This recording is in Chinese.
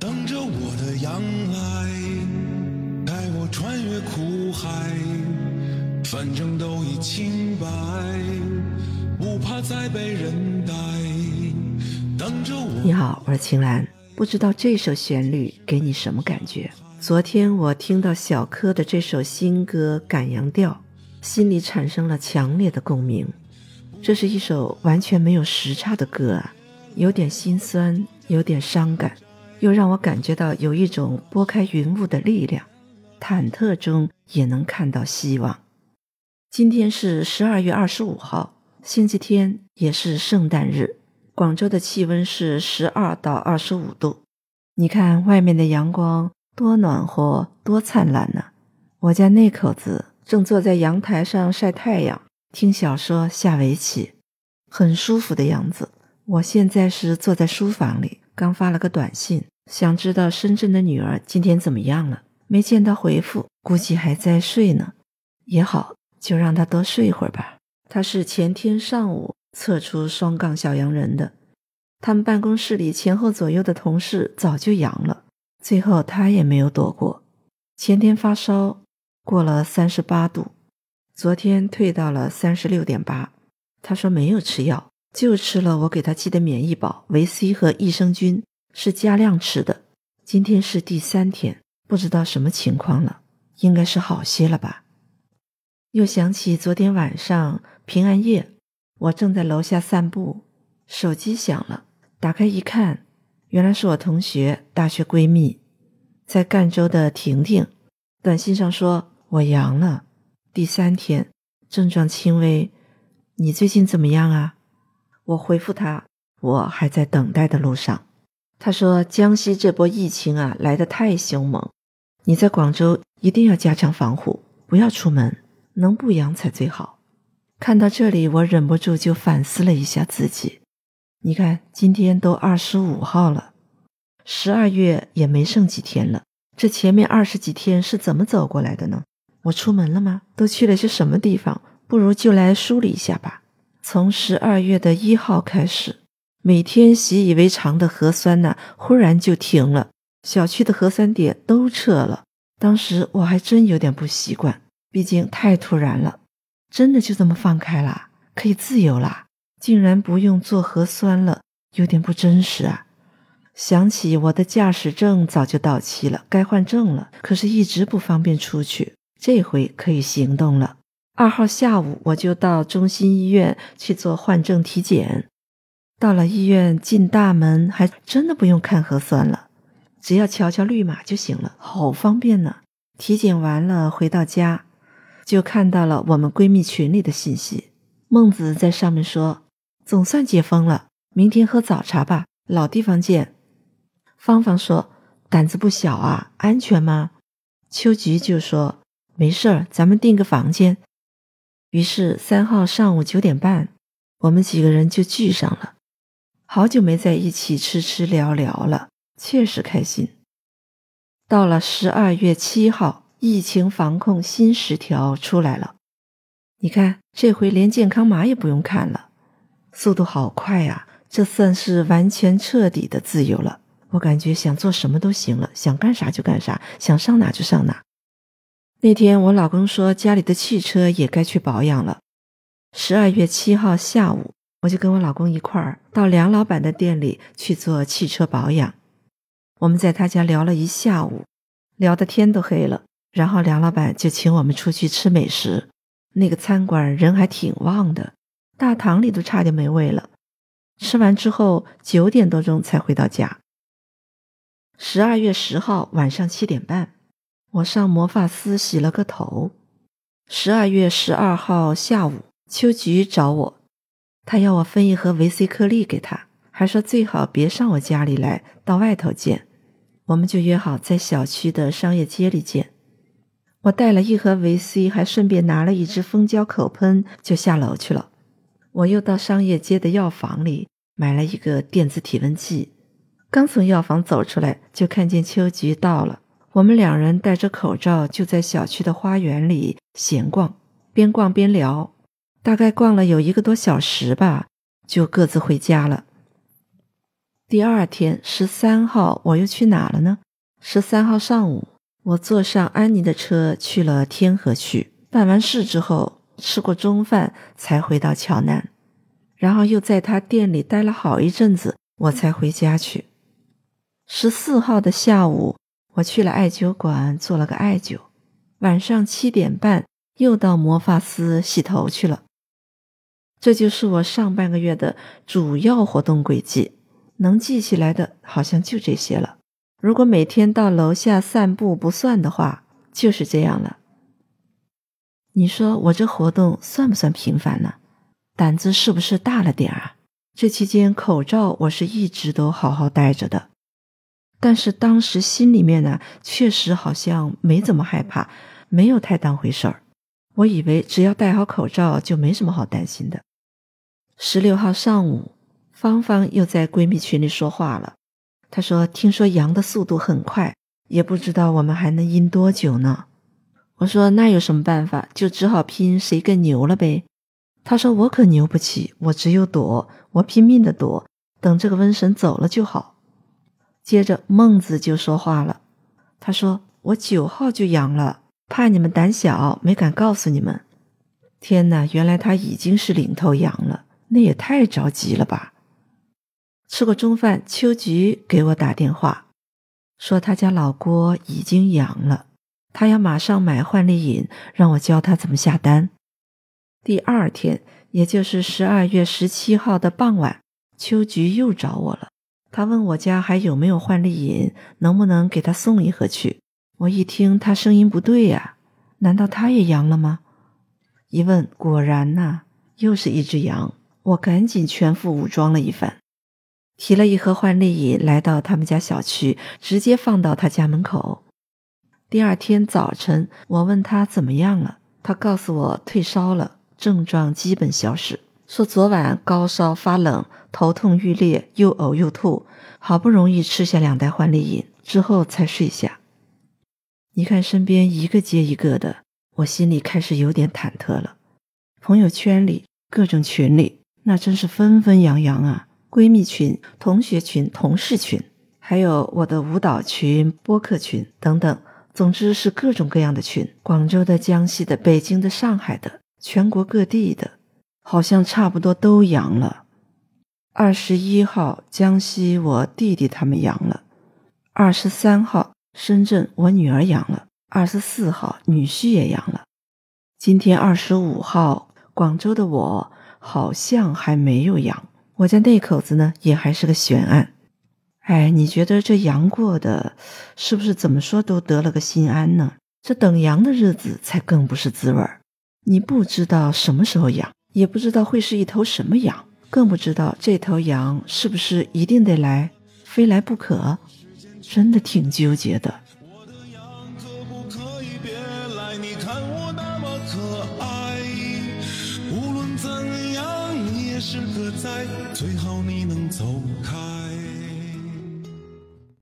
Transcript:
等着我的阳来，带我穿越苦海，反正都已清白，不怕再被人逮。等着我。你好，我是晴岚。不知道这首旋律给你什么感觉？昨天我听到小柯的这首新歌《赶羊调》，心里产生了强烈的共鸣。这是一首完全没有时差的歌啊，有点心酸，有点伤感。又让我感觉到有一种拨开云雾的力量，忐忑中也能看到希望。今天是十二月二十五号，星期天，也是圣诞日。广州的气温是十二到二十五度。你看外面的阳光多暖和，多灿烂呢！我家那口子正坐在阳台上晒太阳，听小说、下围棋，很舒服的样子。我现在是坐在书房里。刚发了个短信，想知道深圳的女儿今天怎么样了，没见到回复，估计还在睡呢。也好，就让她多睡一会儿吧。她是前天上午测出双杠小阳人的，他们办公室里前后左右的同事早就阳了，最后她也没有躲过。前天发烧过了三十八度，昨天退到了三十六点八。她说没有吃药。就吃了我给他寄的免疫宝维 C 和益生菌，是加量吃的。今天是第三天，不知道什么情况了，应该是好些了吧。又想起昨天晚上平安夜，我正在楼下散步，手机响了，打开一看，原来是我同学大学闺蜜，在赣州的婷婷，短信上说我阳了，第三天，症状轻微，你最近怎么样啊？我回复他，我还在等待的路上。他说：“江西这波疫情啊，来得太凶猛，你在广州一定要加强防护，不要出门，能不阳才最好。”看到这里，我忍不住就反思了一下自己。你看，今天都二十五号了，十二月也没剩几天了，这前面二十几天是怎么走过来的呢？我出门了吗？都去了些什么地方？不如就来梳理一下吧。从十二月的一号开始，每天习以为常的核酸呢，忽然就停了，小区的核酸点都撤了。当时我还真有点不习惯，毕竟太突然了。真的就这么放开了，可以自由啦，竟然不用做核酸了，有点不真实啊。想起我的驾驶证早就到期了，该换证了，可是一直不方便出去，这回可以行动了。二号下午，我就到中心医院去做换证体检。到了医院，进大门还真的不用看核酸了，只要瞧瞧绿码就行了，好方便呢。体检完了，回到家就看到了我们闺蜜群里的信息。孟子在上面说：“总算解封了，明天喝早茶吧，老地方见。”芳芳说：“胆子不小啊，安全吗？”秋菊就说：“没事儿，咱们订个房间。”于是三号上午九点半，我们几个人就聚上了。好久没在一起吃吃聊聊了，确实开心。到了十二月七号，疫情防控新十条出来了。你看，这回连健康码也不用看了，速度好快呀！这算是完全彻底的自由了。我感觉想做什么都行了，想干啥就干啥，想上哪就上哪。那天我老公说家里的汽车也该去保养了。十二月七号下午，我就跟我老公一块儿到梁老板的店里去做汽车保养。我们在他家聊了一下午，聊的天都黑了。然后梁老板就请我们出去吃美食。那个餐馆人还挺旺的，大堂里都差点没位了。吃完之后九点多钟才回到家。十二月十号晚上七点半。我上魔法丝洗了个头。十二月十二号下午，秋菊找我，他要我分一盒维 C 颗粒给他，还说最好别上我家里来，到外头见。我们就约好在小区的商业街里见。我带了一盒维 C，还顺便拿了一支蜂胶口喷，就下楼去了。我又到商业街的药房里买了一个电子体温计。刚从药房走出来，就看见秋菊到了。我们两人戴着口罩，就在小区的花园里闲逛，边逛边聊，大概逛了有一个多小时吧，就各自回家了。第二天十三号，我又去哪了呢？十三号上午，我坐上安妮的车去了天河区，办完事之后吃过中饭，才回到桥南，然后又在他店里待了好一阵子，我才回家去。十四号的下午，我去了艾灸馆做了个艾灸，晚上七点半又到魔法司洗头去了。这就是我上半个月的主要活动轨迹。能记起来的，好像就这些了。如果每天到楼下散步不算的话，就是这样了。你说我这活动算不算频繁呢？胆子是不是大了点啊？这期间口罩我是一直都好好戴着的，但是当时心里面呢，确实好像没怎么害怕，没有太当回事儿。我以为只要戴好口罩就没什么好担心的。十六号上午。芳芳又在闺蜜群里说话了，她说：“听说阳的速度很快，也不知道我们还能阴多久呢。”我说：“那有什么办法？就只好拼谁更牛了呗。”她说：“我可牛不起，我只有躲，我拼命的躲，等这个瘟神走了就好。”接着孟子就说话了，他说：“我九号就阳了，怕你们胆小，没敢告诉你们。天哪，原来他已经是领头羊了，那也太着急了吧。”吃过中饭，秋菊给我打电话，说他家老郭已经阳了，他要马上买焕丽饮，让我教他怎么下单。第二天，也就是十二月十七号的傍晚，秋菊又找我了，他问我家还有没有焕丽饮，能不能给他送一盒去。我一听他声音不对呀，难道他也阳了吗？一问，果然呐，又是一只羊。我赶紧全副武装了一番。提了一盒焕丽饮来到他们家小区，直接放到他家门口。第二天早晨，我问他怎么样了，他告诉我退烧了，症状基本消失。说昨晚高烧发冷，头痛欲裂，又呕又吐，好不容易吃下两袋焕丽饮之后才睡下。你看身边一个接一个的，我心里开始有点忐忑了。朋友圈里、各种群里，那真是纷纷扬扬啊。闺蜜群、同学群、同事群，还有我的舞蹈群、播客群等等，总之是各种各样的群。广州的、江西的、北京的、上海的，全国各地的，好像差不多都阳了。二十一号，江西我弟弟他们阳了；二十三号，深圳我女儿阳了；二十四号，女婿也阳了。今天二十五号，广州的我好像还没有阳。我家那口子呢，也还是个悬案。哎，你觉得这阳过的，是不是怎么说都得了个心安呢？这等阳的日子才更不是滋味儿。你不知道什么时候阳，也不知道会是一头什么羊，更不知道这头羊是不是一定得来，非来不可。真的挺纠结的。走开。